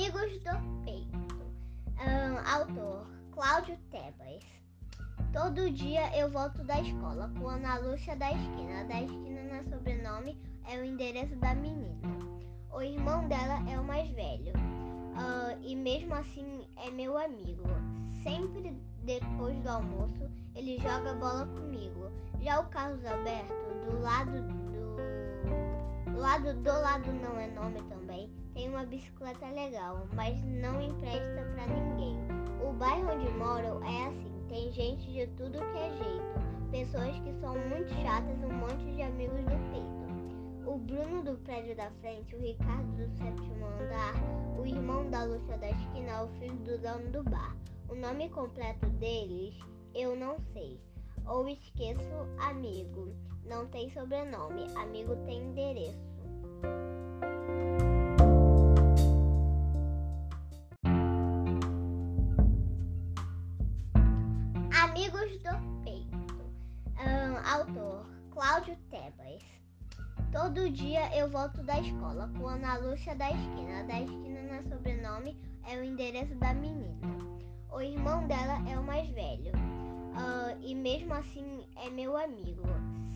Amigos do Peito. Ahn, autor Cláudio Tebas. Todo dia eu volto da escola com Ana Lúcia da esquina. Da esquina não é sobrenome, é o endereço da menina. O irmão dela é o mais velho. Ah, e mesmo assim é meu amigo. Sempre depois do almoço ele joga bola comigo. Já o Carlos Alberto, do lado do. do lado do lado não é nome também. Uma bicicleta legal, mas não empresta pra ninguém. O bairro onde moro é assim, tem gente de tudo que é jeito. Pessoas que são muito chatas, um monte de amigos do peito. O Bruno do prédio da frente, o Ricardo do sétimo andar, o irmão da Lúcia da esquina, o filho do dono do bar. O nome completo deles eu não sei. Ou esqueço amigo. Não tem sobrenome. Amigo tem endereço. Amigos do Peito. Ahn, autor Cláudio Tebas. Todo dia eu volto da escola com Ana Lúcia da esquina. Da esquina não é sobrenome, é o endereço da menina. O irmão dela é o mais velho. Ah, e mesmo assim é meu amigo.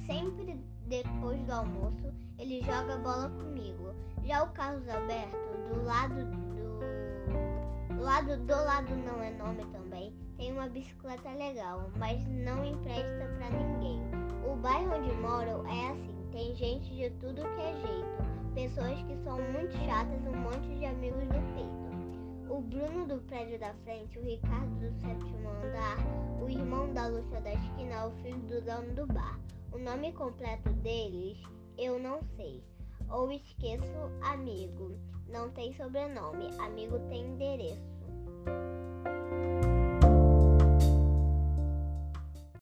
Sempre depois do almoço ele joga bola comigo. Já o Carlos Alberto, do lado do. do lado do lado não é nome também. Uma bicicleta legal, mas não empresta pra ninguém. O bairro onde moro é assim, tem gente de tudo que é jeito. Pessoas que são muito chatas, um monte de amigos do peito. O Bruno do prédio da frente, o Ricardo do sétimo andar, o irmão da Lúcia da esquina, o filho do dono do bar. O nome completo deles eu não sei. Ou esqueço amigo. Não tem sobrenome. Amigo tem endereço.